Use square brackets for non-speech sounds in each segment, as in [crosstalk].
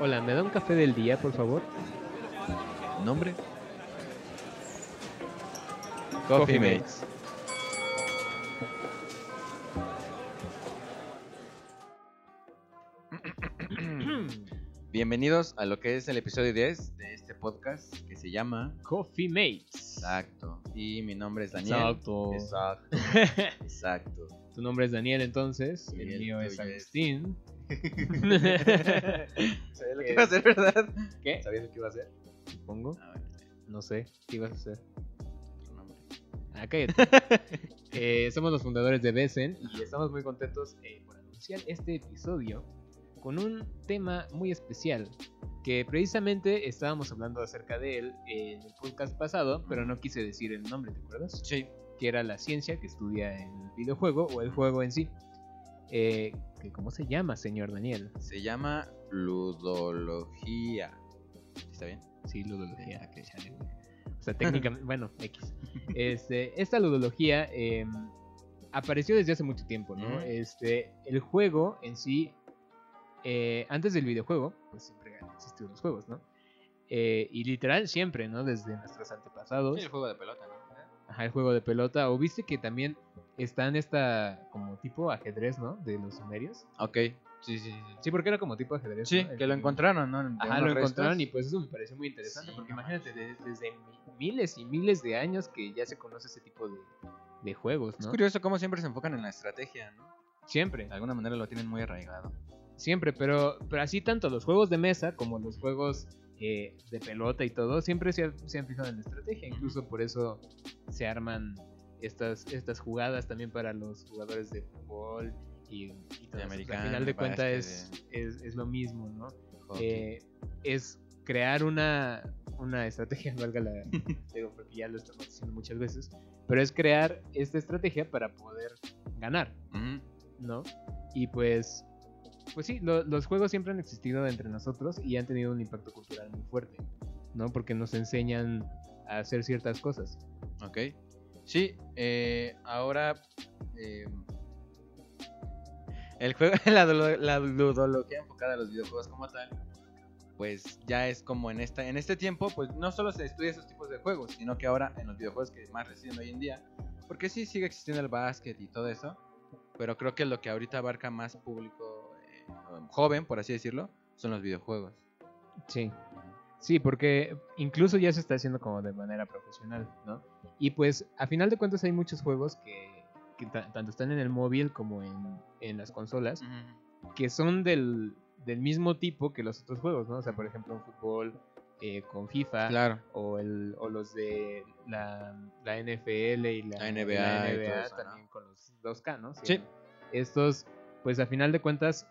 Hola, ¿me da un café del día, por favor? ¿Nombre? Coffee Mates. [coughs] Bienvenidos a lo que es el episodio 10 de este podcast que se llama Coffee Mates. Exacto. Y mi nombre es Daniel. Exacto. Exacto. [laughs] Exacto. Tu nombre es Daniel, entonces. Y el mío es- Agustín. ¿Sabías lo que iba a hacer, verdad? ¿Qué? ¿Sabías lo que iba a hacer? Supongo. A ver, No sé. ¿Qué ibas a hacer? tu nombre. Ah, cállate. [laughs] Eh, somos los fundadores de Besen y estamos muy contentos eh, por anunciar este episodio con un tema muy especial que precisamente estábamos hablando acerca de él en el podcast pasado, pero no quise decir el nombre, ¿te acuerdas? Sí. Que era la ciencia que estudia el videojuego o el juego en sí. Eh, ¿Cómo se llama, señor Daniel? Se llama ludología. ¿Está bien? Sí, ludología. güey. O sea, técnicamente, [laughs] bueno, X. Este, esta ludología eh, apareció desde hace mucho tiempo, ¿no? Este, el juego en sí, eh, antes del videojuego, pues siempre han existido los juegos, ¿no? Eh, y literal siempre, ¿no? Desde nuestros antepasados. el juego de pelota, ¿no? Ajá, el juego de pelota. O viste que también está en esta como tipo ajedrez, ¿no? De los sumerios. Ok. Sí, sí, sí. Sí, porque era como tipo ajedrez. Sí, que lo encontraron, ¿no? De Ajá, lo restos. encontraron y pues eso me pareció muy interesante. Sí, porque no imagínate, de- desde mi- miles y miles de años que ya se conoce ese tipo de, de juegos, Es ¿no? curioso cómo siempre se enfocan en la estrategia, ¿no? Siempre, De alguna manera lo tienen muy arraigado. siempre, pero, pero así tanto los juegos de mesa como los juegos eh, de pelota y todo, siempre se, ha- se han fijado en la estrategia. Incluso por eso se arman estas, estas jugadas también para los jugadores de fútbol y, y todo al final de cuentas es, es, es lo mismo, ¿no? Eh, es crear una, una estrategia, [laughs] valga la, digo, porque ya lo estamos diciendo muchas veces, pero es crear esta estrategia para poder ganar. ¿no? Y pues, pues sí, lo- los juegos siempre han existido entre nosotros y han tenido un impacto cultural muy fuerte, ¿no? Porque nos enseñan a hacer ciertas cosas. Ok. Sí, eh, ahora. eh, el juego, [laughs] la, la ludología enfocada a los videojuegos como tal. Pues ya es como en esta en este tiempo, pues no solo se estudia esos tipos de juegos, sino que ahora en los videojuegos que más residen hoy en día, porque sí sigue existiendo el básquet y todo eso, pero creo que lo que ahorita abarca más público joven, por así decirlo, son los videojuegos. Sí. Sí, porque incluso ya se está haciendo como de manera profesional, ¿no? Y pues a final de cuentas hay muchos juegos que, que ta- tanto están en el móvil como en, en las consolas, que son del, del mismo tipo que los otros juegos, ¿no? O sea, por ejemplo, un fútbol eh, con FIFA Claro. o, el, o los de la, la NFL y la, La NBA la y eso, ¿no? también con los 2K, ¿no? Sí. Estos, pues a final de cuentas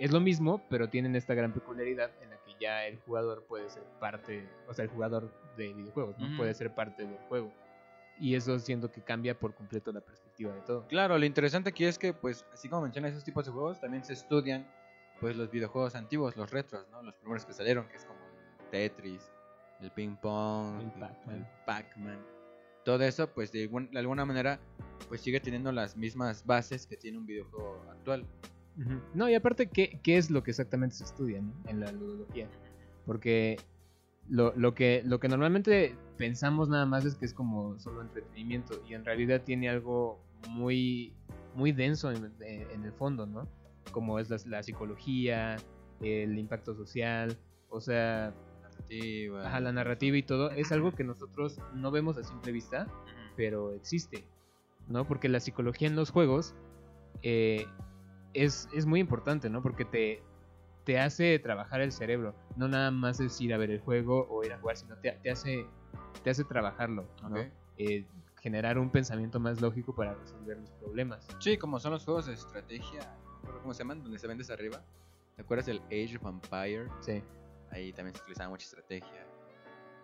es lo mismo, pero tienen esta gran peculiaridad en la que ya el jugador puede ser parte, o sea, el jugador de videojuegos, ¿no? Puede ser parte del juego. Y eso siento que cambia por completo la perspectiva de todo. Claro, lo interesante aquí es que, pues, así como mencionas esos tipos de juegos, también se estudian, pues, los videojuegos antiguos, los retros, ¿no? Los primeros que salieron, que es como el Tetris, el ping pong, El Pac-Man. Todo eso, pues, de, de alguna manera, pues, sigue teniendo las mismas bases que tiene un videojuego actual. No, y aparte, ¿qué, qué es lo que exactamente se estudia ¿no? en la ludología? Porque lo, lo que, lo que normalmente pensamos nada más es que es como solo entretenimiento y en realidad tiene algo muy, muy denso en, en el fondo, ¿no? Como es la, la psicología, el impacto social, o sea, Narrativa. ajá, la narrativa y todo, es algo que nosotros no vemos a simple vista, pero existe, ¿no? Porque la psicología en los juegos eh, es, es muy importante, ¿no? Porque te, te hace trabajar el cerebro, no nada más es ir a ver el juego o ir a jugar, sino te, te hace, te hace trabajarlo, ¿no? Eh, generar un pensamiento más lógico para resolver los problemas. Sí, como son los juegos de estrategia, ¿cómo se llaman? Donde se ven desde arriba. ¿Te acuerdas del Age of Empire? Sí. Ahí también se utilizaba mucha estrategia.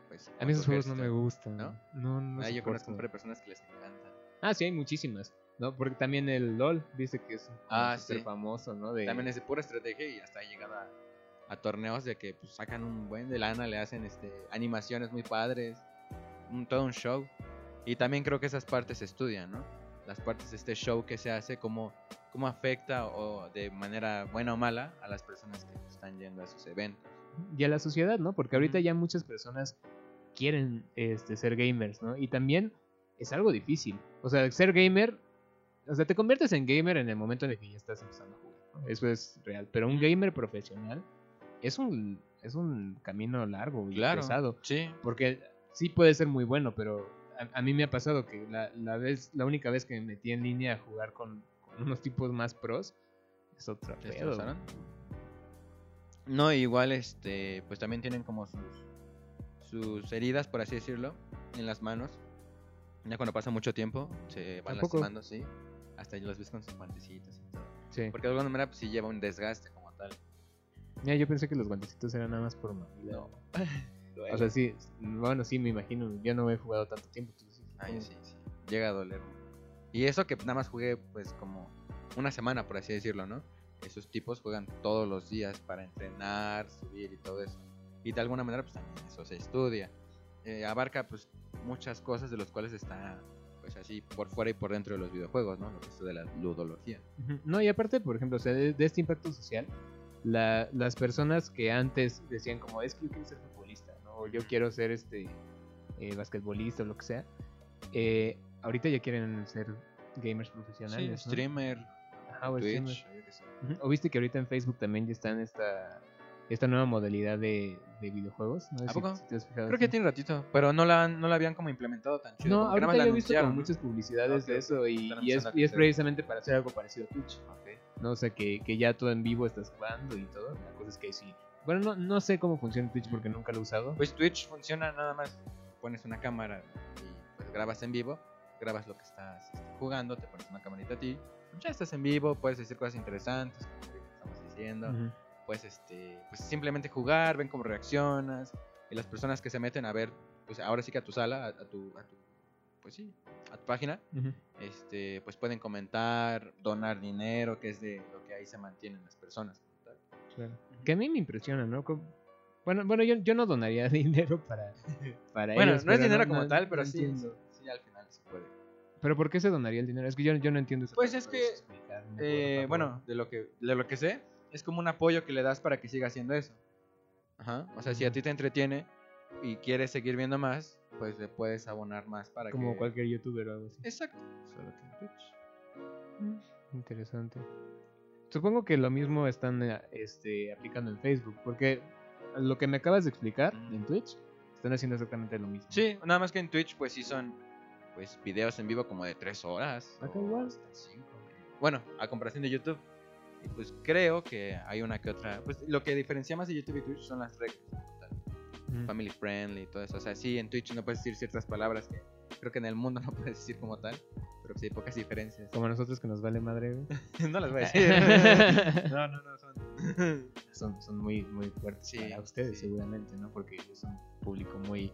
Pues, A mí esos juegos no me gustan. ¿no? No, no Ah, yo conozco soporto. un par de personas que les encantan. Ah, sí, hay muchísimas, ¿no? Porque también el LOL, dice que es Ah, súper sí. famoso, ¿no? De... También es de pura estrategia y hasta ha llegado a, a torneos de que pues, sacan un buen de lana, le hacen este animaciones muy padres, un, todo un show. Y también creo que esas partes se estudian, ¿no? las partes de este show que se hace, cómo, cómo afecta o de manera buena o mala a las personas que están yendo a esos eventos. Y a la sociedad, ¿no? Porque ahorita ya muchas personas quieren este, ser gamers, ¿no? Y también es algo difícil. O sea, ser gamer, o sea, te conviertes en gamer en el momento en el que ya estás empezando a jugar. Eso es real. Pero un gamer profesional es un, es un camino largo y pesado. Sí. Porque sí puede ser muy bueno, pero a, a mí me ha pasado que la, la, vez, la única vez que me metí en línea a jugar con, con unos tipos más pros es otra ¿Te pedo. No, igual este, pues también tienen como sus sus heridas, por así decirlo, en las manos. Ya cuando pasa mucho tiempo, se van ¿A poco? lastimando, sí. Hasta los ves con sus guantecitos y todo. Sí. Porque de alguna manera pues sí lleva un desgaste como tal. Mira, yo pensé que los guantecitos eran nada más por mamila. [laughs] O sea, sí, bueno, sí, me imagino. Yo no he jugado tanto tiempo. entonces, Ah, yo sí, sí. Llega a doler. Y eso que nada más jugué pues como una semana, por así decirlo, ¿no? Esos tipos juegan todos los días para entrenar, subir y todo eso. Y de alguna manera pues también eso se estudia. Eh, abarca pues muchas cosas de las cuales está pues así por fuera y por dentro de los videojuegos, ¿no? Lo que es de la ludología. No, y aparte, por ejemplo, o sea, de, de este impacto social, la- las personas que antes decían como, es que yo quiero ser futbolista, ¿no? O yo quiero ser este eh, basquetbolista o lo que sea, eh, ahorita ya quieren ser gamers profesionales. ¿no? streamer, Ajá, o Twitch, streamer. ¿O viste que ahorita en Facebook también ya está en esta, esta nueva modalidad de, de videojuegos? ¿no? ¿A Si- poco? si te has fijado, Creo que tiene ratito, pero no la, no la habían como implementado tan chido. No, ahorita yo he visto como muchas publicidades de eso y, es, a y precisamente para hacer algo parecido a Twitch. ¿no? O sea, que, que ya todo en vivo estás jugando y todo. La cosa es que sí. Bueno, no, no sé cómo funciona Twitch porque nunca lo he usado. Pues Twitch funciona nada más. Pones una cámara y pues grabas en vivo, grabas lo que estás este, jugando, te pones una camarita a ti, ya estás en vivo, puedes decir cosas interesantes, como que estamos diciendo. Puedes este, pues simplemente jugar, ven cómo reaccionas, y las personas que se meten a ver, pues ahora sí que a tu sala, a, a tu, a tu, pues sí, a tu página, este, pues pueden comentar, donar dinero, que es de lo que ahí se mantienen las personas. como tal. Claro. Que a mí me impresiona, ¿no? Bueno, bueno yo, yo no donaría [laughs] dinero para, para Bueno, ellos, no es dinero como no- tal, pero no sí, sí, al final se puede. ¿Pero por qué se donaría el dinero? Es que yo, yo no entiendo eso. Pues es que, Eh, bueno, de lo que de lo que sé, es como un apoyo que le das para que siga haciendo eso. Ajá. O sea, si a ti te entretiene y quieres seguir viendo más, pues le puedes abonar más para Como que. cualquier youtuber o algo así. Exacto. Solo que en Twitch. Mm, Interesante. Supongo que lo mismo están eh, este, aplicando en Facebook, porque lo que me acabas de explicar en Twitch, están haciendo exactamente lo mismo. Sí, nada más que en Twitch, pues sí son pues videos en vivo como de 3 horas. Acá o igual. hasta cinco. Bueno, a comparación de YouTube. Y pues creo que hay una que otra. Pues lo que diferencia más de YouTube y Twitch son las reglas. como tal. Ujú. family friendly y todo eso. O sea, sí, en Twitch no puedes decir ciertas palabras que creo que en el mundo [laughs] no puedes decir como tal, pero sí hay pocas diferencias. Como a nosotros que nos vale madre, güey. [laughs] no las voy a decir. [laughs] no, no, no, son. son, son muy, muy fuertes Sí, para ustedes, sí. seguramente, ¿no? Porque ellos son un público muy,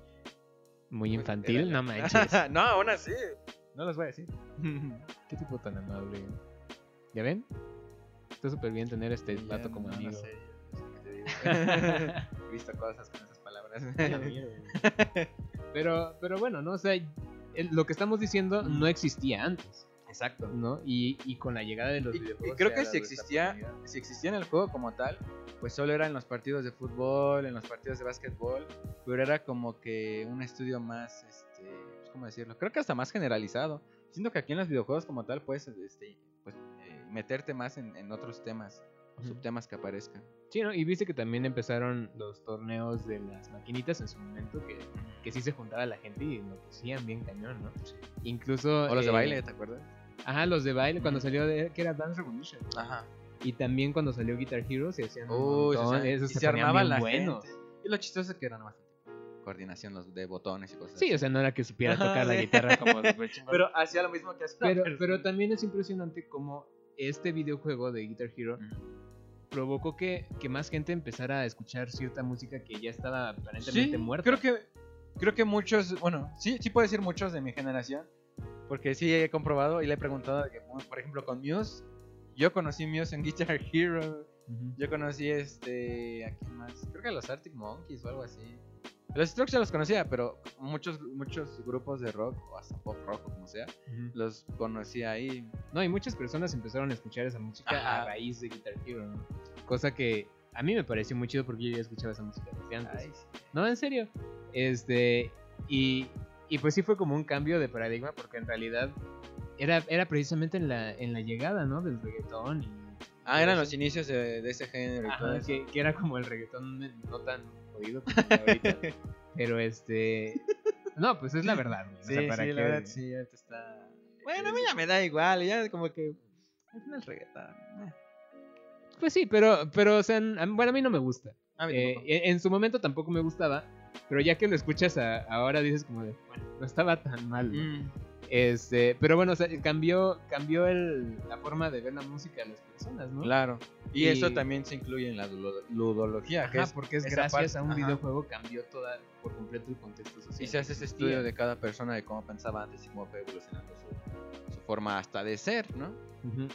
muy infantil, no manches. no, aún así. No las voy a decir. Qué tipo tan amable. ¿Ya ven? Está súper bien tener este Sí, vato como no, amigo. No sé, yo [laughs] no sé qué te digo. He visto cosas con esas palabras. [laughs] pero, pero bueno, ¿no? O sea, el- lo que estamos diciendo no existía antes, Exacto. ¿no? Y, y con la llegada de los Y, y videojuegos. creo se que si existía, si existía en el juego como tal, pues solo era en los partidos de fútbol, en los partidos de básquetbol, pero era como que un estudio más, este, pues, ¿cómo decirlo? Creo que hasta más generalizado. Siento que aquí en los videojuegos como tal puedes, este, meterte más en, en otros temas o Ujú. subtemas que aparezcan. Sí, ¿no? Y viste que también empezaron los torneos de las maquinitas en su momento, que, que sí se juntaba la gente y lo hacían bien cañón, ¿no? Incluso... O los de eh, baile, ¿te acuerdas? Ajá, los de baile, cuando Ujú. salió de, que era Dance Revolution. Ajá. Y también cuando salió Guitar Hero se hacían un Uy, se montón, hacían- esos y se, se armaban bien la buenos. gente. Y lo chistoso es que era nomás coordinación los de botones y cosas Sí, así. o sea, no era que supiera [laughs] tocar la guitarra como [laughs] pero hacía lo mismo que hacía. pero, pero también es impresionante cómo este videojuego de Guitar Hero provocó que, que más gente empezara a escuchar cierta música que ya estaba aparentemente Sí, muerta. Creo que, creo que muchos, bueno, sí, sí puedo decir muchos de mi generación, porque sí he comprobado y le he preguntado, que, por ejemplo, con Muse, yo conocí Muse en Guitar Hero, yo conocí este, ¿a quién más? Creo que a los Arctic Monkeys o algo así. Los Strokes ya los conocía, pero muchos, muchos grupos de rock, o hasta pop rock, o como sea, los conocía ahí. No, y muchas personas empezaron a escuchar esa música Ajá. a raíz de Guitar Hero, ¿no? Cosa que a mí me pareció muy chido porque yo ya escuchaba esa música desde antes. Ay, sí. No, en serio. Este, y, y pues sí fue como un cambio de paradigma porque en realidad era, era precisamente en la, en la llegada, ¿no? Del reggaetón. Y, Ah, eran los inicios de, de ese género y todo Ajá, eso. que, que era como el reggaetón no tan jodido como el de ahorita. [laughs] Pero este... No, pues es la verdad. güey. O Sí, sea, ¿para sí, qué? la verdad, sí, ahorita está... Bueno, a mí ya me da igual, ya como que... Es el reggaetón. eh. Pues sí, pero, pero o sea, a- bueno, a mí no me gusta. A mí Eh, tampoco. en, en su momento tampoco me gustaba, pero ya que lo escuchas a- ahora dices como de, bueno, no estaba tan mal. ¿no? Mm, Este, pero bueno, o sea, cambió, cambió el, la forma de ver la música de las personas, ¿no? Claro. Y, Y- eso también se incluye en la ludo- ludología, que es- porque es gracias parte- a un ajá. videojuego cambió toda por completo el contexto social. Y se hace ese estudio de cada persona de cómo pensaba antes y cómo fue evolucionando su, su forma hasta de ser, ¿no?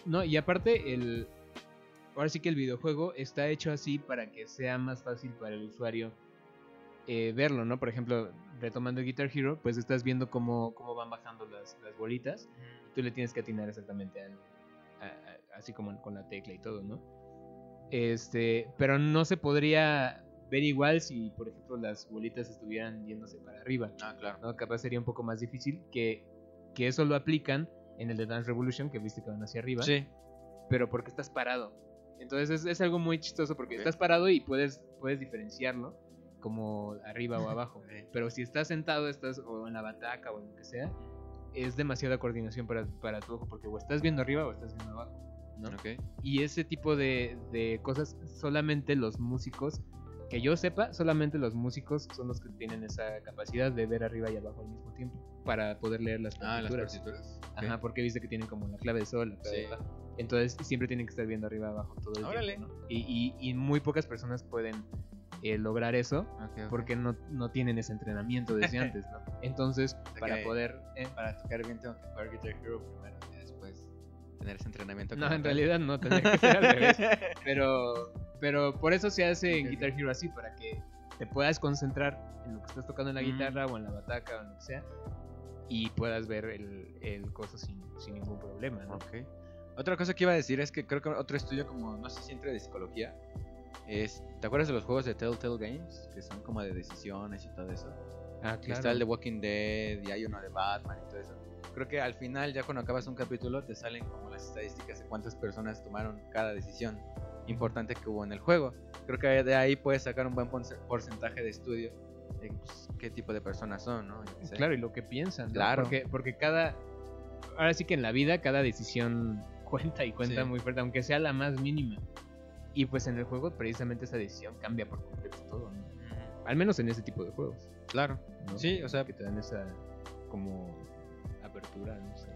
No, y aparte el ahora sí que el videojuego está hecho así para que sea más fácil para el usuario eh, verlo, ¿no? Por ejemplo, retomando Guitar Hero, pues estás viendo cómo, cómo van bajando las, las bolitas y tú le tienes que atinar exactamente al, a- a- así como con la tecla y todo, ¿no? Este, pero no se podría ver igual si, por ejemplo, las bolitas estuvieran yéndose para arriba. Ah, claro. ¿no? Capaz sería un poco más difícil que, que eso lo aplican en el de Dance Revolution, que viste que van hacia arriba, Sí. pero porque estás parado. Entonces es, es algo muy chistoso porque Ok. estás parado y puedes, puedes diferenciarlo como arriba o abajo. [laughs] Pero si estás sentado, estás o en la bataca o en lo que sea, es demasiada coordinación para, para tu ojo porque o estás viendo arriba o estás viendo abajo. ¿no? Ok. Y ese tipo de, de cosas solamente los músicos, que yo sepa, solamente los músicos son los que tienen esa capacidad de ver arriba y abajo al mismo tiempo para poder leer las Ah, las partituras. partituras. Ajá, porque viste que tienen como la clave de sol, la clave de Sí. fa. Entonces siempre tienen que estar viendo arriba y abajo todo el Órale. tiempo. ¿no? Y, y, y muy pocas personas pueden eh, lograr eso porque no, no tienen ese entrenamiento desde [laughs] antes, ¿no? Entonces, para poder... eh, Para tocar bien tengo que jugar Guitar Hero primero y después tener ese entrenamiento. no, en tal. realidad no, que ser al revés. [laughs] Pero, pero por eso se hace en Guitar Hero así, para que te puedas concentrar en lo que estás tocando en la Mm. guitarra o en la bataca o en lo que sea y puedas ver el, el coso sin, sin ningún problema. Otra cosa que iba a decir es que creo que otro estudio como, no sé si entre de psicología, es, ¿te acuerdas de los juegos de Telltale Games? Que son como de decisiones y todo eso. Ah, Que Está el de Walking Dead y hay uno de Batman y todo eso. Creo que al final, ya cuando acabas un capítulo, te salen como las estadísticas de cuántas personas tomaron cada decisión importante que hubo en el juego. Creo que de ahí puedes sacar un buen porcentaje de estudio de pues, qué tipo de personas son, ¿no? Sé. Claro, y lo que piensan, ¿no? Claro. Porque, porque cada... Ahora sí que en la vida cada decisión cuenta y cuenta Sí. muy fuerte, aunque sea la más mínima. Y pues en el juego precisamente esa decisión cambia por completo todo, ¿no? Al menos en ese tipo de juegos. Claro. ¿no? Sí, o sea, que te dan esa como apertura, no sé.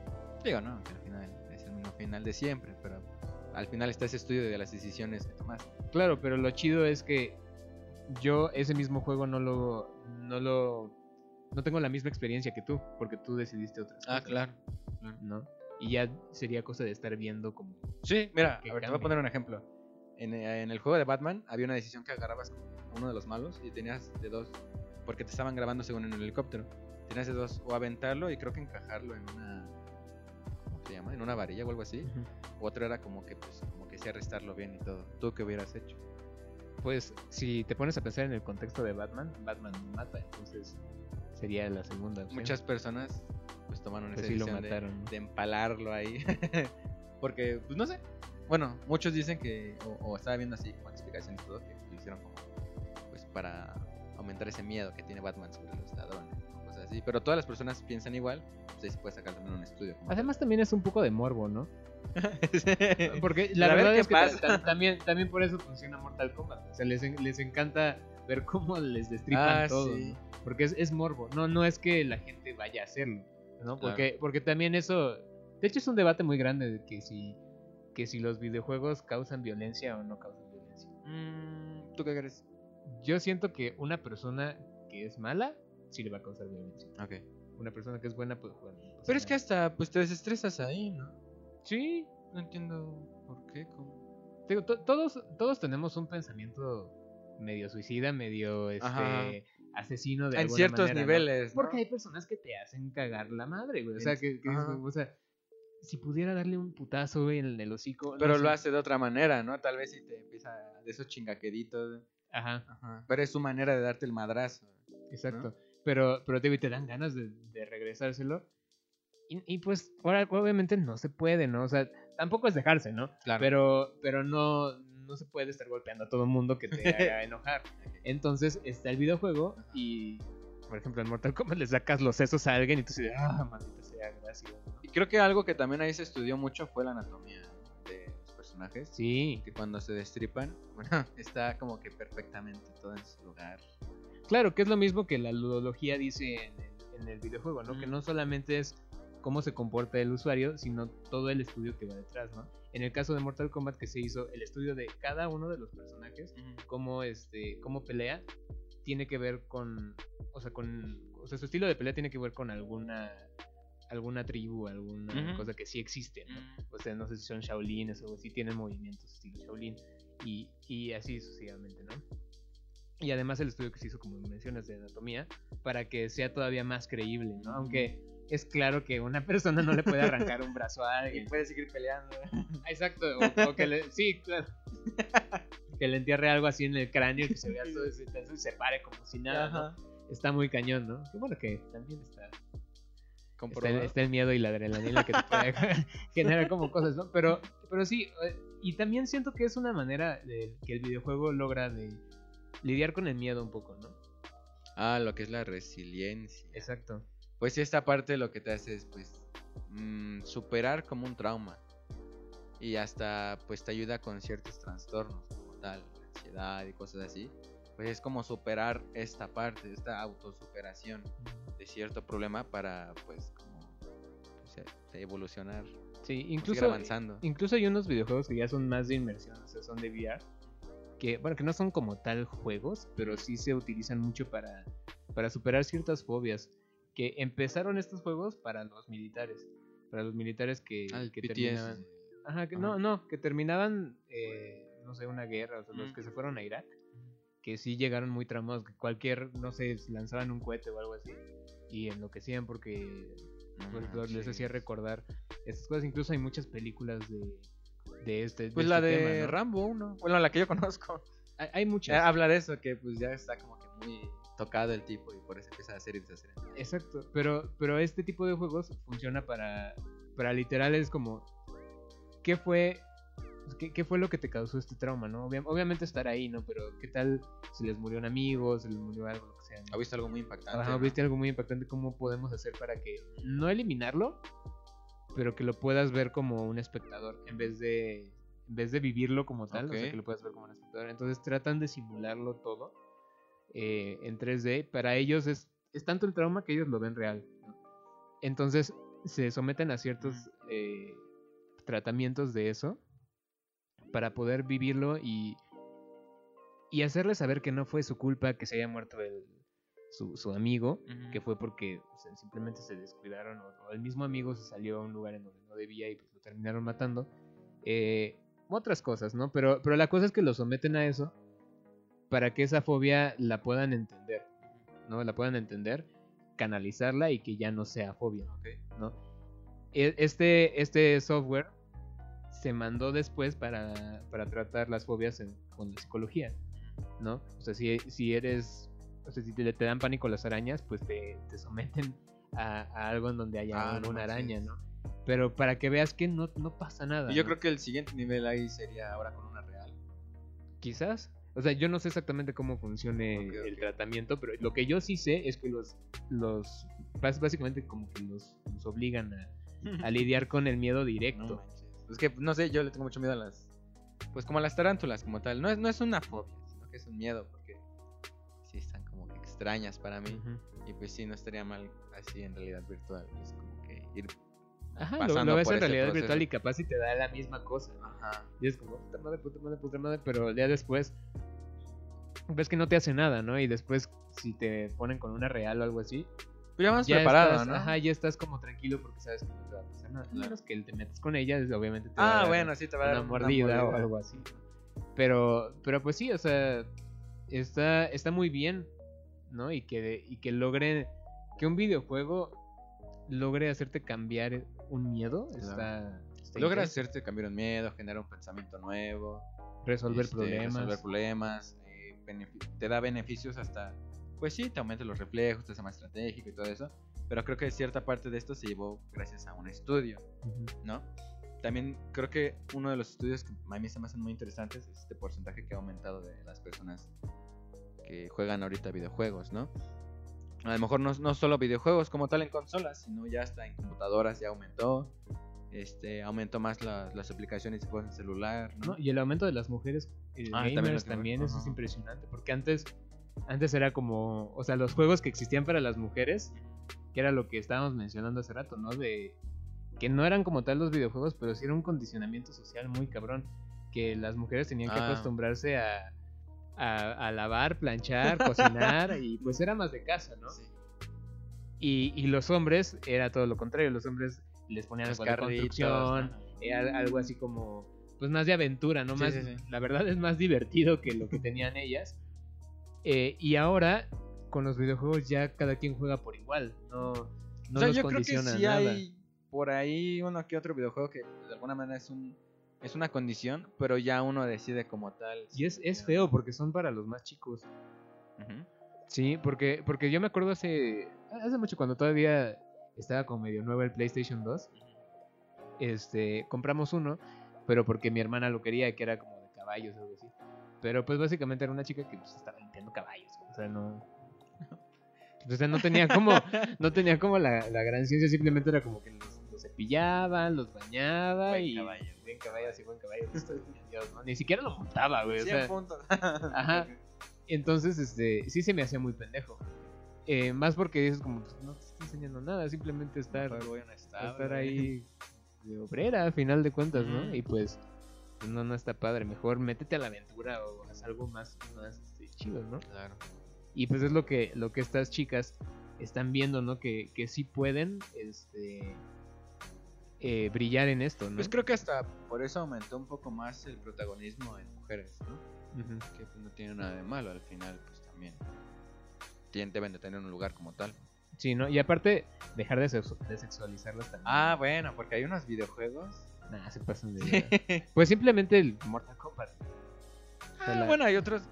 Digo, no, que al final es el mismo final de siempre, pero al final está ese estudio de las decisiones que tomas. Claro, pero lo chido es que yo ese mismo juego no lo no lo no tengo la misma experiencia que tú, porque tú decidiste otras Ah, cosas, claro. ¿no? Y ya sería cosa de estar viendo como Sí, mira, a ver, te voy a poner un ejemplo. En, en el juego de Batman había una decisión que agarrabas uno de los malos y tenías de dos, porque te estaban grabando según en el helicóptero. Tenías de dos, o aventarlo y creo que encajarlo en una, ¿cómo se llama? En una varilla o algo así. O otro era como que, pues, como que sí arrestarlo bien y todo. ¿Tú qué hubieras hecho? pues si te pones a pensar en el contexto de Batman, Batman mata, entonces sería la segunda opción. Muchas personas pues tomaron Pues esa sí lo decisión de- mataron, ¿no? de, empalarlo ahí. [laughs] Porque, pues no sé. Bueno, muchos dicen que, o, o estaba viendo así como explicaciones y todo, que lo hicieron como, pues para aumentar ese miedo que tiene Batman sobre los ladrones, o cosas así. Pero todas las personas piensan igual, pues ahí se puede sacar también un estudio. como Además también es un poco de morbo, ¿no? [laughs] Porque la verdad es que pasa. también, también por eso funciona Mortal Kombat. O sea, les, les encanta ver cómo les destripan Ah, todo. sí. ¿no? Porque es, es morbo. No, no es que la gente vaya a hacerlo. ¿no? Porque, porque también eso. De hecho, es un debate muy grande de que si, que si los videojuegos causan violencia o no causan violencia. Mm, ¿Tú qué crees? Yo siento que una persona que es mala sí le va a causar violencia. Ok. Una persona que es buena puede jugar. no pasa Pero es que hasta, pues te desestresas ahí, ¿no? Sí, No entiendo por qué. cómo. Digo, to- todos, todos tenemos un pensamiento medio suicida, medio Ajá. este asesino de En alguna ciertos manera, ¿no? niveles. ¿no? Porque hay personas que te hacen cagar la madre, güey. O sea, que, es o sea, si pudiera darle un putazo, güey, en el hocico. no Pero sé. lo hace de otra manera, ¿no? Tal vez si te empieza de esos chingaqueditos. Ajá, Ajá. Pero es su manera de darte el madrazo. exacto. Pero, pero te, te dan ganas de, de regresárselo. Y, y pues, ahora, obviamente no se puede, ¿no? O sea, tampoco es dejarse, ¿no? Claro. Pero, pero no, no se puede estar golpeando a todo mundo que te [laughs] haga enojar. Entonces está el videojuego y, por ejemplo, en Mortal Kombat le sacas los sesos a alguien y tú dices, ah, maldita sea, gracias. Y creo que algo que también ahí se estudió mucho fue la anatomía de los personajes. Sí, Que cuando se destripan, [laughs] bueno, está como que perfectamente todo en su lugar. claro, que es lo mismo que la ludología dice en el, en el videojuego, ¿no? Que Mm. no solamente es cómo se comporta el usuario, sino todo el estudio que va detrás, ¿no? En el caso de Mortal Kombat que se hizo el estudio de cada uno de los personajes, cómo este cómo pelea tiene que ver con o sea con o sea su estilo de pelea tiene que ver con alguna alguna tribu alguna cosa que sí existe ¿no? o sea no sé si son Shaolines o si tienen movimientos estilo Shaolin y, y así sucesivamente no y además el estudio que se hizo como mencionas de anatomía para que sea todavía más creíble no aunque es claro que una persona no le puede arrancar un brazo a [laughs] Y alguien puede seguir peleando. Exacto, o, o que le, sí, claro. [laughs] que le entierre algo así en el cráneo y que se vea todo ese y se pare como si nada. Está muy cañón, ¿no? Que bueno que también está, está, el, Comprobado. está el miedo y la adrenalina que te puede [laughs] [laughs] generar como cosas, ¿no? Pero, pero sí, eh, y también siento que es una manera de que el videojuego logra de lidiar con el miedo un poco, ¿no? Ah, lo que es la resiliencia. Exacto. Pues esta parte lo que te hace es pues mm, superar como un trauma. Y hasta pues te ayuda con ciertos trastornos ansiedad y cosas así. Pues es como superar esta parte, esta autosuperación de cierto problema para pues como evolucionar, Sí, incluso avanzando. Incluso hay unos videojuegos que ya son más de inmersión, o sea, son de VR. Que, bueno, que no son como tal juegos, pero sí se utilizan mucho para, para superar ciertas fobias. Que empezaron estos juegos para los militares. Para los militares que, Ah, que terminaban. Ajá, que, Ajá. no, no, que terminaban, eh, no sé, una guerra, o sea, los que se fueron a Irak. Que sí llegaron muy tramados, que cualquier, no sé, lanzaban un cohete o algo así. Y enloquecían porque pues, les hacía recordar estas cosas. Incluso hay muchas películas de, de este. de Pues este la de tema, ¿no? Rambo 1, bueno, la que yo conozco. Hay, hay muchas. habla de eso, que pues ya está como que muy tocado el tipo y por eso empieza a hacer y deshacer. Exacto. Pero, pero este tipo de juegos funciona para. Para literal es como. ¿Qué fue. ¿Qué, qué fue lo que te causó este trauma, no? Obvia- obviamente estar ahí, ¿no? Pero ¿qué tal si les murió un amigo, si les murió algo, lo que sea? ¿no? ¿Ha visto algo muy impactante? Ajá, no? viste algo muy impactante, ¿cómo podemos hacer para que no eliminarlo, pero que lo puedas ver como un espectador en vez de en vez de vivirlo como tal, o sea, que lo puedas ver como un espectador. Entonces tratan de simularlo todo eh, en 3D. Para ellos es, es tanto el trauma que ellos lo ven real. ¿no? Entonces se someten a ciertos eh, tratamientos de eso para poder vivirlo y, y hacerles saber que no fue su culpa que se haya muerto el, su, su amigo, que fue porque o sea, simplemente se descuidaron o, o el mismo amigo se salió a un lugar en donde no debía y pues, lo terminaron matando. Eh, otras cosas, ¿no? Pero, pero la cosa es que lo someten a eso para que esa fobia la puedan entender, ¿no? La puedan entender, canalizarla y que ya no sea fobia, ¿no? E- Este, este software se mandó después para, para tratar las fobias en- con la psicología, ¿no? O sea, si, si eres, o sea, si te, te dan pánico las arañas, pues te, te someten a, a algo en donde haya Ah, no alguna manches. araña, ¿no? Pero para que veas que no, no pasa nada. Y yo ¿no? creo que el siguiente nivel ahí sería ahora con una real. Quizás. O sea, yo no sé exactamente cómo funcione el tratamiento, pero lo que yo sí sé es que los, los bás- básicamente como que los, los obligan a, a [laughs] lidiar con el miedo No directo. Es que, no sé, yo le tengo mucho miedo a las... Pues como a las tarántulas como tal. No es, no es una fobia, sino que es un miedo porque sí están como que extrañas para mí. Y pues sí, no estaría mal así en realidad virtual. Es como que ir... Ajá, lo, ves en realidad proceso. virtual y capaz si te da la misma cosa. Ajá. Y es como, puta madre, puta madre, puta madre, pero el día después ves que no te hace nada, ¿no? Y después si te ponen con una real o algo así, Pero ya más ya preparado, estás, ¿no? ajá, ya estás como tranquilo porque sabes que no te va a pasar nada. A Claro. menos que te metas con ella, obviamente te va a Ah, dar bueno, sí te va a dar una mordida o algo así. Pero, pero pues sí, o sea, está, está muy bien. ¿no? Y que, y que logre, que un videojuego logre hacerte cambiar un miedo, Claro. está, está Logra hacerte cambiar un miedo, generar un pensamiento nuevo. resolver este, problemas. resolver problemas, eh, te da beneficios hasta, pues sí, te aumenta los reflejos, te hace más estratégico y todo eso. Pero creo que cierta parte de esto se llevó gracias a un estudio, Ujú. ¿no? También creo que uno de los estudios que a mí se me hacen muy interesantes es este porcentaje que ha aumentado de las personas que juegan ahorita videojuegos, ¿no? A lo mejor no, no solo videojuegos como tal en consolas, sino ya hasta en computadoras ya aumentó. Este, aumentó más la- las aplicaciones juegos en celular, ¿no? ¿no? Y el aumento de las mujeres eh, Ah, también gamers las que- también, eso es impresionante, porque antes, antes era como, o sea, los juegos que existían para las mujeres, que era lo que estábamos mencionando hace rato, ¿no? De que no eran como tal los videojuegos, pero sí era un condicionamiento social muy cabrón, que las mujeres tenían que Ah. acostumbrarse a, a, a lavar, planchar, [laughs] cocinar, y pues era más de casa, ¿no? Sí. Y, y los hombres era todo lo contrario, los hombres les ponían algo de construcción, algo así como pues más de aventura, ¿no? Más, sí, sí. La verdad es más divertido que lo que tenían ellas. Eh, y ahora con los videojuegos ya cada quien juega por igual, no, no o sea, los yo creo que condiciona sí nada. hay por ahí uno que otro videojuego que de alguna manera es un es una condición, pero ya uno decide como tal. Y es, es feo porque son para los más chicos. Sí, porque, porque yo me acuerdo hace, hace mucho cuando todavía estaba como medio nuevo el PlayStation 2. Este, compramos uno, pero porque mi hermana lo quería, que era como de caballos o algo así. Pero pues básicamente era una chica que pues, estaba caballos, o sea, no... O sea, no tenía como, no tenía como la, la gran ciencia, simplemente era como que los, los cepillaban, los bañaba Buen y... caballo. Buen caballo, sí, buen caballo. [laughs] esto, Dios, ¿no? Ni siquiera lo montaba, güey. o 100 sea, puntos. [laughs] Ajá. Entonces, este, sí se me hacía muy pendejo. Eh, más porque es como, pues, no te estoy enseñando nada, simplemente estar, estar ahí de obrera, a final de cuentas, ¿no? Y pues, no, no está padre. Mejor métete a la aventura o haz algo más, más este, chido, ¿no? Claro. Y pues es lo que, lo que estas chicas están viendo, ¿no? Que, que sí pueden, este, eh, brillar en esto, ¿no? Pues creo que hasta por eso aumentó un poco más el protagonismo en mujeres, ¿no? Que pues, no tiene nada de malo al final, pues también tienen, deben de tener un lugar como tal. Sí, ¿no? Y aparte, dejar de sexualizarlas también. Ah, bueno, porque hay unos videojuegos. Nah, se pasan de. [laughs] Pues simplemente el Mortal Kombat. Ah, la- bueno, hay otros.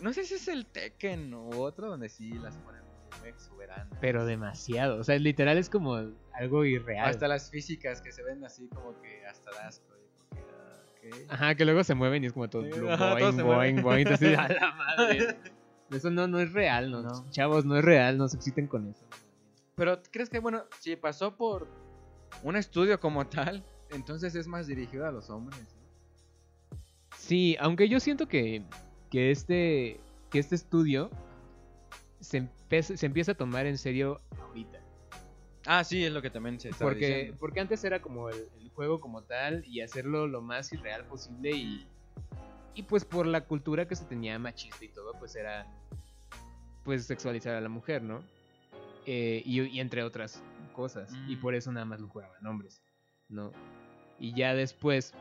No sé si es el Tekken o otro donde sí las ponen muy exuberantes. Pero demasiado. O sea, literal es como algo irreal. Hasta las físicas que se ven así como que hasta que, ah, ok. Ajá, que luego se mueven y es como todo. Sí, boing, ajá, boing, boing, [laughs] a la madre. [laughs] Eso no, no es real, ¿no? No. Chavos, no es real, no se exciten con eso. Pero ¿crees que, bueno, si pasó por un estudio como tal, entonces es más dirigido a los hombres? ¿no? Sí, aunque yo siento que, que este que este estudio se, empe- se empieza a tomar en serio ahorita. Ah, sí, es lo que también se está Porque, diciendo. porque antes era como el, el juego como tal y hacerlo lo más irreal posible y, y pues por la cultura que se tenía machista y todo, pues era pues sexualizar a la mujer, ¿no? Eh, y, y entre otras cosas. Y Mm. por eso nada más lo jugaban hombres, ¿no? Y ya después,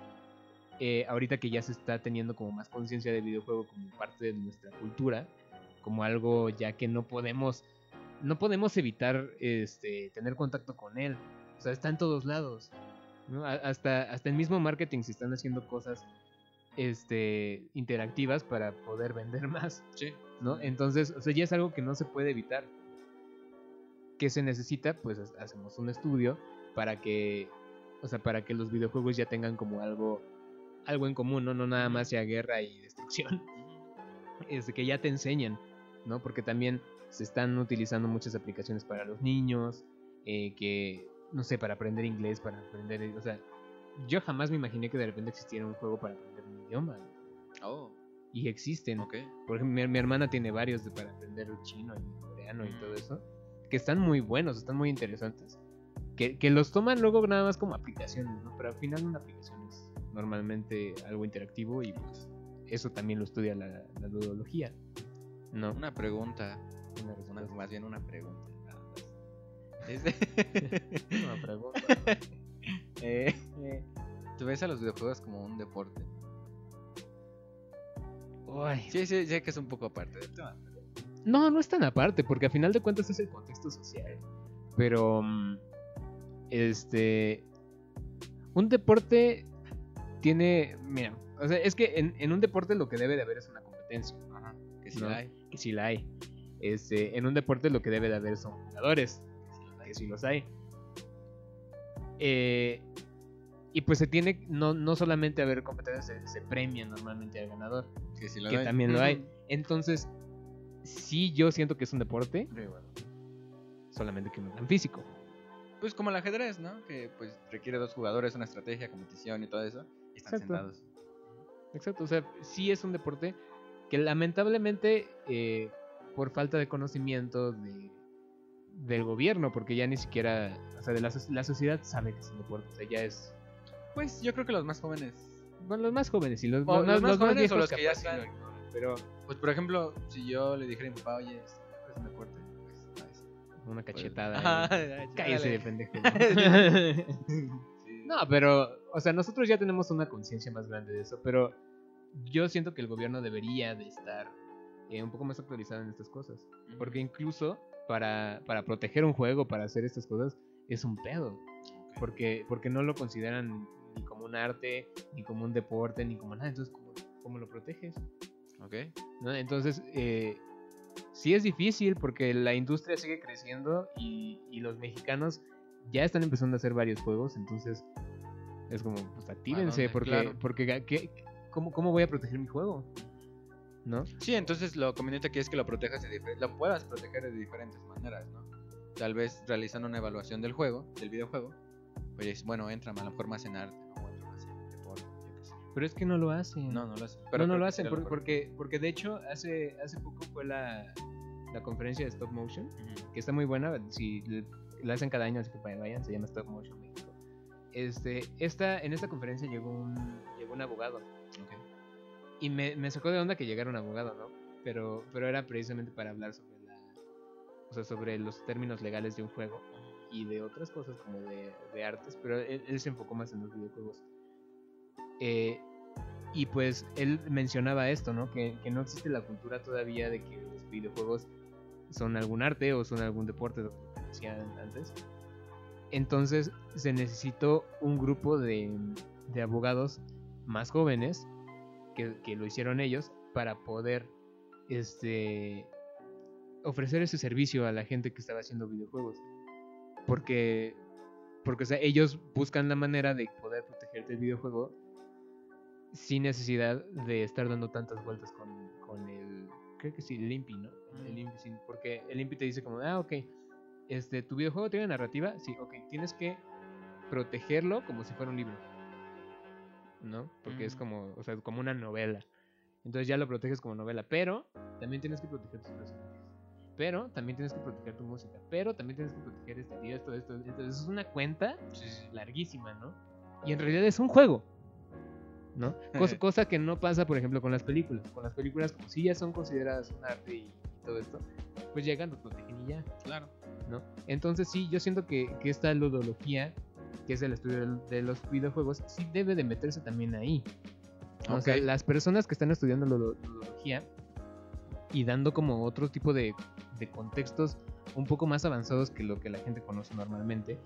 eh, ahorita que ya se está teniendo como más conciencia de videojuego como parte de nuestra cultura, como algo ya que no podemos, no podemos evitar este, tener contacto con él. O sea, está en todos lados. Hasta, hasta el mismo marketing se están haciendo cosas este, interactivas para poder vender [laughs] más. Sí. ¿no? Entonces, o sea, ya es algo que no se puede evitar. ¿Qué se necesita? Pues ha- hacemos un estudio para que, o sea, para que los videojuegos ya tengan como algo, algo en común, ¿no? No nada más sea guerra y destrucción. [laughs] Es que ya te enseñan, ¿no? Porque también se están utilizando muchas aplicaciones para los niños, eh, que, no sé, para aprender inglés, para aprender, o sea, yo jamás me imaginé que de repente existiera un juego para aprender un idioma. Oh, Y existen. ok. Por ejemplo, mi, mi hermana tiene varios de- para aprender chino y coreano y Mm. todo eso. Que están muy buenos, están muy interesantes. Que, que los toman luego nada más como aplicaciones, ¿no? Pero al final una aplicación es normalmente algo interactivo y pues eso también lo estudia la, la ludología. No, Una pregunta. una Una- respuesta. más bien una pregunta. más. Este- [laughs] Una pregunta. [laughs] Eh, ¿Tú ves a los videojuegos como un deporte? Uy, Sí, sí, sé que es un poco aparte del tema. No, no es tan aparte, porque a final de cuentas es el contexto social. Pero. mm, Este. Un deporte tiene. Mira, o sea, es que en, en un deporte lo que debe de haber es una competencia. Ajá. Que sí No. la hay. Que sí la hay. Este, en un deporte lo que debe de haber son jugadores. Que sí los hay. Eh, y pues se tiene. No, no solamente haber competencias, se, se premia normalmente al ganador. Que sí la Que hay. también lo hay. Entonces, sí, yo siento que es un deporte, bueno. solamente que no tan físico. Pues como el ajedrez, ¿no? Que pues requiere dos jugadores, una estrategia, competición y todo eso. Y están Exacto. sentados. Exacto, o sea, sí es un deporte que lamentablemente, eh, por falta de conocimiento de, del gobierno, porque ya ni siquiera, o sea, de la, la sociedad sabe que es un deporte, o sea, ya es, Pues yo creo que los más jóvenes. bueno, los más jóvenes y los, los, los más jóvenes o los que ya están- pero Pues por ejemplo, si yo le dijera a mi papá, oye, este es un deporte. Una Pues, cachetada. [laughs] Cállese de pendejo. [laughs] Sí. No, pero, o sea, nosotros ya tenemos una conciencia más grande de eso, pero yo siento que el gobierno debería de estar eh, un poco más actualizado en estas cosas. Porque incluso para, para proteger un juego, para hacer estas cosas, es un pedo. Porque, porque no lo consideran ni como un arte, ni como un deporte, ni como nada. Entonces, ¿cómo, cómo lo proteges? Ok. ¿No? Entonces, eh, sí es difícil porque la industria sigue creciendo y, y los mexicanos ya están empezando a hacer varios juegos. Entonces, es como, pues actívense, dónde? porque, Claro. porque ¿qué- cómo, ¿cómo voy a proteger mi juego? ¿No? Sí, entonces lo conveniente aquí es que lo protejas de lo puedas proteger de diferentes maneras, ¿no? Tal vez realizando una evaluación del juego, del videojuego, pues bueno, entra a lo mejor más en arte, ¿no? O entra más en deporte, yo qué sé. Pero es que no lo hacen. No, no lo hacen. no, no creo lo hacen sería por- mejor. porque, porque de hecho hace, hace poco fue la, la conferencia de Stop Motion, que está muy buena, si la hacen cada año, así que para que vayan, se llama Stop Motion México. Este, esta, en esta conferencia llegó un, llegó un abogado y me, me sacó de onda que llegara un abogado, ¿no? Pero, pero era precisamente para hablar sobre la, o sea, sobre los términos legales de un juego y de otras cosas como de, de artes, pero él, él se enfocó más en los videojuegos. Eh, y pues él mencionaba esto, ¿no? Que, que no existe la cultura todavía de que los videojuegos son algún arte o son algún deporte, lo que decían antes. Entonces se necesitó un grupo de, de abogados más jóvenes que, que lo hicieron ellos para poder este ofrecer ese servicio a la gente que estaba haciendo videojuegos. Porque, porque o sea, ellos buscan la manera de poder protegerte el videojuego sin necesidad de estar dando tantas vueltas con, con el, creo que sí, el INPI, El INPI, sí, porque el INPI te dice como, ah, ok, este, tu videojuego tiene narrativa, sí, ok, tienes que protegerlo como si fuera un libro, ¿no? Porque es Ujú. como, o sea, como una novela. Entonces ya lo proteges como novela, pero también tienes que proteger tus personajes. Pero también tienes que proteger tu música. Pero también tienes que proteger este y esto, esto. Entonces es una cuenta larguísima, ¿no? Y en realidad es un juego. ¿No? [laughs] Cosa, cosa que no pasa, por ejemplo, con las películas. Con las películas, como si ya son consideradas un arte y todo esto, pues llegan, lo protegen y ya, Claro. ¿no? Entonces sí, yo siento que, que esta ludología, que es el estudio de los videojuegos, sí debe de meterse también ahí. ¿no? O sea, las personas que están estudiando ludo- ludología y dando como otro tipo de, de contextos un poco más avanzados que lo que la gente conoce normalmente,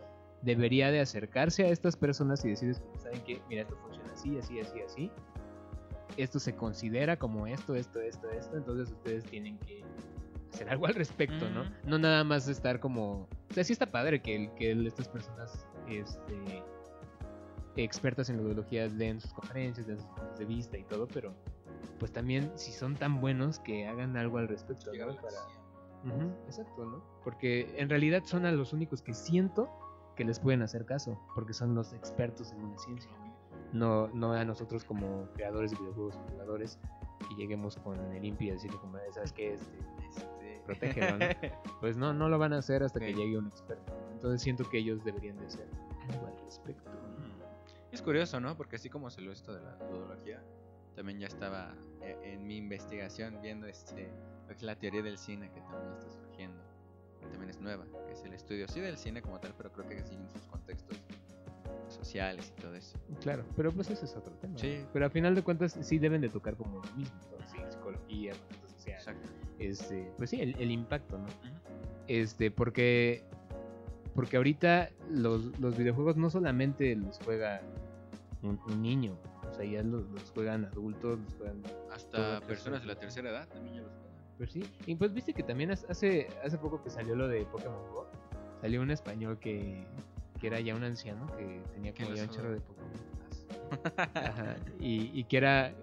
debería de acercarse a estas personas y decirles, ¿saben qué? Mira, esto funciona así, así, así, así. Esto se considera como esto, esto, esto, esto. Entonces ustedes tienen que hacer algo al respecto, ¿no? No nada más estar como... O sea, sí está padre que, que estas personas este, expertas en ludología leen sus conferencias, den sus puntos de vista y todo, pero pues también si son tan buenos que hagan algo al respecto, ¿no? Para- exacto, ¿no? Porque en realidad son a los únicos que siento que les pueden hacer caso, porque son los expertos en una ciencia. No, no a nosotros como creadores de videojuegos, jugadores, que lleguemos con el INPI a decirle como, ¿sabes qué? Este, Este... protégelo, ¿no? [laughs] Pues no, no lo van a hacer hasta que Ok. llegue un experto. Entonces siento que ellos deberían de hacer algo al respecto. Es curioso, ¿no? Porque así como se lo esto de la ludología, también ya estaba eh, en mi investigación viendo este que la teoría del cine que también está surgiendo. que también es nueva, que es el estudio sí del cine como tal, pero creo que sí en sus contextos sociales y todo eso. Claro, pero pues ese es otro tema. Sí. Pero a final de cuentas sí deben de tocar como lo mismo, ¿no? Sí, psicología, social. Exacto. este, pues sí, el, el impacto, ¿no? Este, porque porque ahorita los, los videojuegos no solamente los juega un, un niño, o sea, ya los, los juegan adultos, los juegan Hasta personas de la tercera edad también ya los juegan. Pues sí, y pues viste que también hace, hace poco que salió lo de Pokémon Go, salió un español que, que era ya un anciano que tenía Que como ya un chorro de Pokémon. Ajá, y, y que era...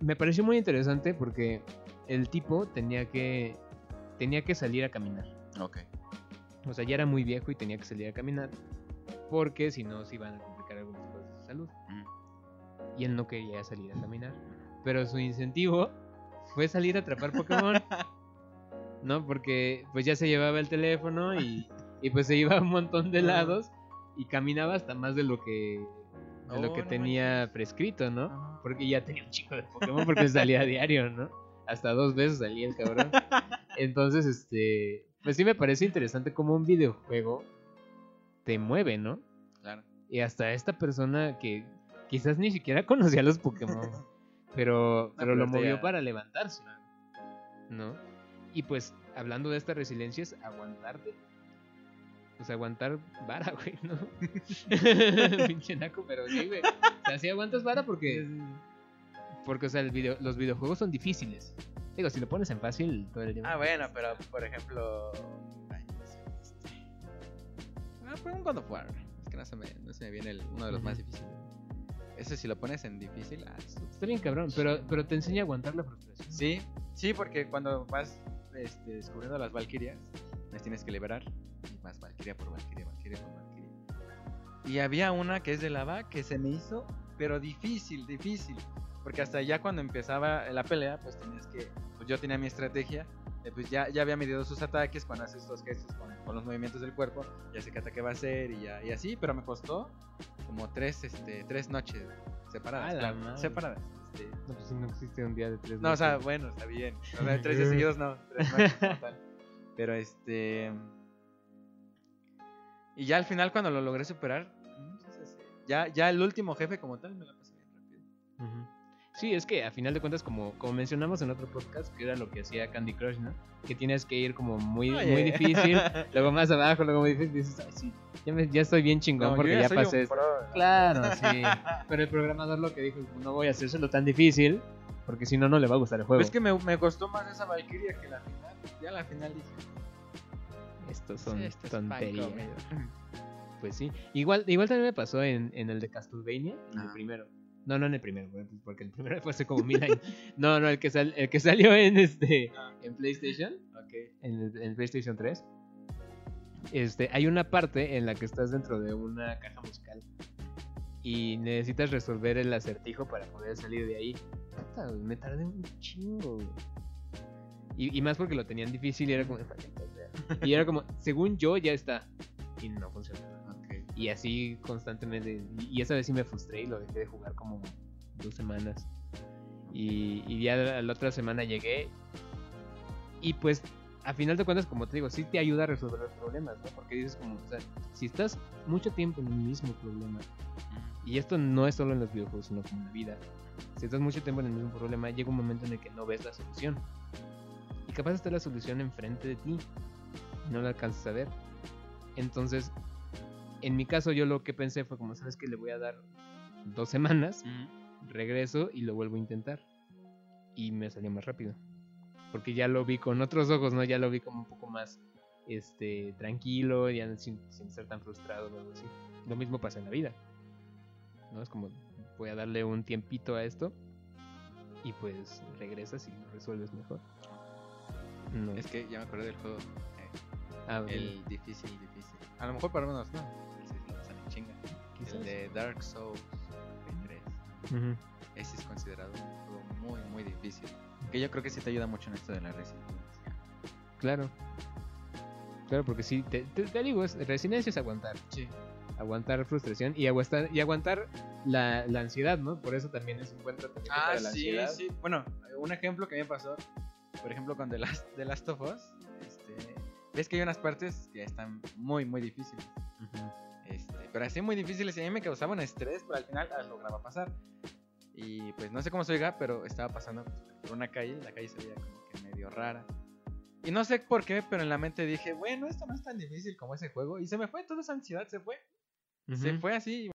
Me pareció muy interesante porque el tipo tenía que, tenía que salir a caminar. Ok. O sea, ya era muy viejo y tenía que salir a caminar porque si no se iban a complicar algunas cosas de salud. Y él no quería salir a caminar. Pero su incentivo fue salir a atrapar Pokémon. ¿No? Porque pues ya se llevaba el teléfono y, y pues se iba a un montón de lados y caminaba hasta más de lo que de lo que no tenía prescrito, ¿no? Ajá. Porque ya tenía un chico de Pokémon porque salía a diario, ¿no? Hasta dos veces salía el cabrón. [laughs] Entonces, este, pues sí me parece interesante cómo un videojuego te mueve, ¿no? Claro. Y hasta esta persona que quizás ni siquiera conocía los Pokémon, [laughs] pero, pero pero lo movió ya- para levantarse, ¿no? Y pues, hablando de esta resiliencia, es aguantarte. Pues aguantar vara, [laughs] güey, ¿no? [laughs] Pinche naco, pero sí, güey. O sea, sí aguantas vara porque, porque o sea, el video, los videojuegos son difíciles. Digo, si lo pones en fácil, todo el día. Ah, bueno, pero por ejemplo. Ay, no sé, este... Ah, pues un God of War. Es que no se me, no se me viene el- uno de los más difíciles. Ese si lo pones en difícil, ah, es- Está bien cabrón, pero, pero te enseña a aguantar la frustración. Sí, sí, porque cuando vas este, descubriendo las Valkyrias, las tienes que liberar. Y vas Valkyria por Valkyria, Valkyria por Valkyria. Y había una que es de lava que se me hizo, pero difícil, difícil. Porque hasta ya cuando empezaba la pelea, pues tenías que. Pues yo tenía mi estrategia. eh, Pues ya, ya había medido sus ataques cuando haces estos gestos con, con los movimientos del cuerpo. Ya sé qué ataque va a hacer y, ya, y así, pero me costó como tres, este, tres noches separadas. A la claro, separadas. este, No, pues sí, no existe un día de tres no, o sea, noches. bueno, está bien. O sea, [laughs] tres días seguidos no, tres noches como tal. [laughs] Pero este. Y ya al final, cuando lo logré superar, ya, ya el último jefe como tal me la pasé bien rápido. Sí, es que a final de cuentas, como, como mencionamos en otro podcast, que era lo que hacía Candy Crush, ¿no? Que tienes que ir como muy, Oye. muy difícil, [laughs] luego más abajo, luego muy difícil, y dices, ay, sí, ya, me- ya estoy bien chingón No, porque ya un pasé esto. Claro, [laughs] sí. Pero el programador lo que dijo, no voy a hacérselo tan difícil, porque si no, no le va a gustar el juego. Es que me, me costó más esa Valkyria que la final. Ya la final dije. Estos son "Sí, esto es pan tonterías. comido". Pues sí. Igual, igual también me pasó en, en el de Castlevania, en el Ah. primero. No, no en el primero, pues, porque el primero [laughs] fue hace como mil años. No, no, el que, sal- el que salió en este Ah. en PlayStation, Ok. en el, en PlayStation 3. Este, hay una parte en la que estás dentro de una caja musical y necesitas resolver el acertijo para poder salir de ahí. Puta, me tardé un chingo. Y, y más porque lo tenían difícil y era como, [laughs] y era como, según yo ya está y no funciona. Ok. Y así constantemente. Y, y esa vez sí me frustré y lo dejé de jugar como dos semanas. Y, y ya la, la otra semana llegué. Y pues, a final de cuentas, como te digo, sí te ayuda a resolver los problemas, ¿no? Porque dices como, o sea, si estás mucho tiempo en el mismo problema, y esto no es solo en los videojuegos, sino como en la vida, si estás mucho tiempo en el mismo problema, llega un momento en el que no ves la solución. Capaz está la solución enfrente de ti, no la alcanzas a ver. Entonces, en mi caso, yo lo que pensé fue como, ¿sabes que Le voy a dar dos semanas, regreso y lo vuelvo a intentar. Y me salió más rápido. Porque ya lo vi con otros ojos, ¿no? Ya lo vi como un poco más este, tranquilo, ya sin, sin ser tan frustrado o algo así. Lo mismo pasa en la vida. ¿No? Es como, voy a darle un tiempito a esto. Y pues regresas y lo resuelves mejor. No. Es que ya me acordé del juego. eh, Ah, el difícil, difícil. A lo mejor para unos no. Chinga. Quizás. El de Dark Souls 3. Ujú. Ese es considerado un juego muy, muy difícil. Que yo creo que sí te ayuda mucho en esto de la resiliencia. Claro. Claro, porque sí, te, te- te digo, es, resiliencia es aguantar. Sí. Aguantar frustración y aguantar, y aguantar la, la ansiedad, ¿no? Por eso también es un buen tratamiento Ah, para la sí, ansiedad. sí. Bueno, un ejemplo que me pasó, por ejemplo, con The Last, The Last of Us, este, ves que hay unas partes que están muy, muy difíciles. Ujú. Este, pero así muy difíciles y a mí me causaban estrés, pero al final las lograba pasar. Y pues no sé cómo se oiga, pero estaba pasando pues, por una calle y la calle se veía como que medio rara. Y no sé por qué, pero en la mente dije, bueno, esto no es tan difícil como ese juego. Y se me fue, toda esa ansiedad se fue. Se Ujú. fue así.